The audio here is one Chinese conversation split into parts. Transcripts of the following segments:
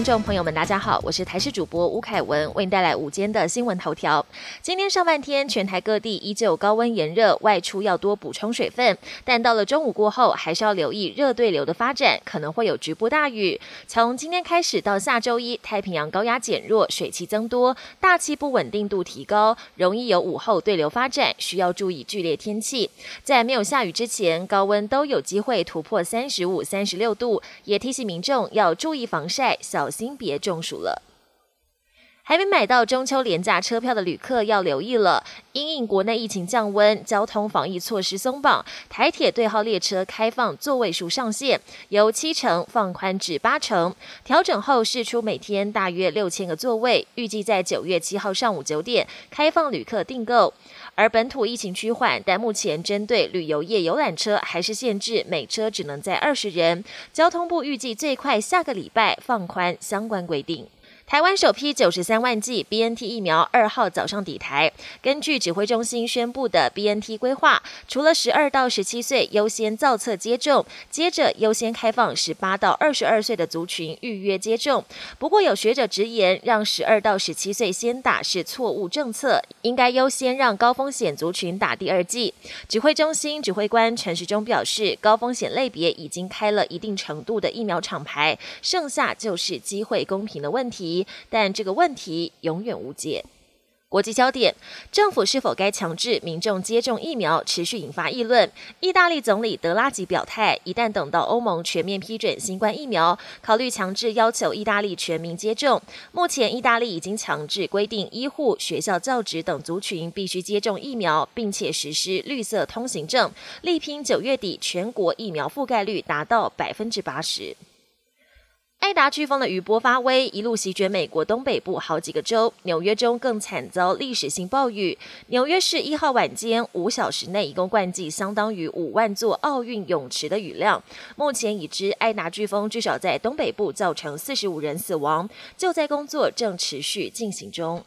观众朋友们，大家好，我是台视主播吴凯文，为您带来午间的新闻头条。今天上半天，全台各地依旧高温炎热，外出要多补充水分。但到了中午过后，还是要留意热对流的发展，可能会有局部大雨。从今天开始到下周一，太平洋高压减弱，水汽增多，大气不稳定度提高，容易有午后对流发展，需要注意剧烈天气。在没有下雨之前，高温都有机会突破三十五、三十六度，也提醒民众要注意防晒。小小心别中暑了。还没买到中秋廉价车票的旅客要留意了，因应国内疫情降温，交通防疫措施松绑，台铁对号列车开放座位数上限，由七成放宽至八成。调整后试出每天大约六千个座位，预计在九月七号上午九点开放旅客订购。而本土疫情趋缓，但目前针对旅游业游览车还是限制每车只能载二十人。交通部预计最快下个礼拜放宽相关规定。台湾首批九十三万剂 B N T 疫苗二号早上抵台。根据指挥中心宣布的 B N T 规划，除了十二到十七岁优先造册接种，接着优先开放十八到二十二岁的族群预约接种。不过有学者直言，让十二到十七岁先打是错误政策，应该优先让高风险族群打第二剂。指挥中心指挥官陈时中表示，高风险类别已经开了一定程度的疫苗厂牌，剩下就是机会公平的问题。但这个问题永远无解。国际焦点：政府是否该强制民众接种疫苗，持续引发议论。意大利总理德拉吉表态，一旦等到欧盟全面批准新冠疫苗，考虑强制要求意大利全民接种。目前，意大利已经强制规定医护、学校教职等族群必须接种疫苗，并且实施绿色通行证，力拼九月底全国疫苗覆盖率达到百分之八十。艾达飓风的余波发威，一路席卷美国东北部好几个州，纽约州更惨遭历史性暴雨。纽约市一号晚间五小时内，一共灌进相当于五万座奥运泳池的雨量。目前已知艾达飓风至少在东北部造成四十五人死亡，救灾工作正持续进行中。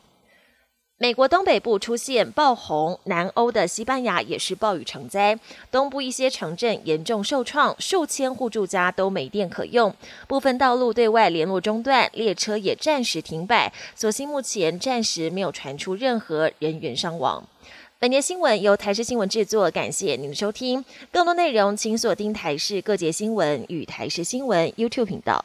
美国东北部出现暴洪，南欧的西班牙也是暴雨成灾，东部一些城镇严重受创，数千户住家都没电可用，部分道路对外联络中断，列车也暂时停摆。所幸目前暂时没有传出任何人员伤亡。本节新闻由台视新闻制作，感谢您的收听。更多内容请锁定台视各节新闻与台视新闻 YouTube 频道。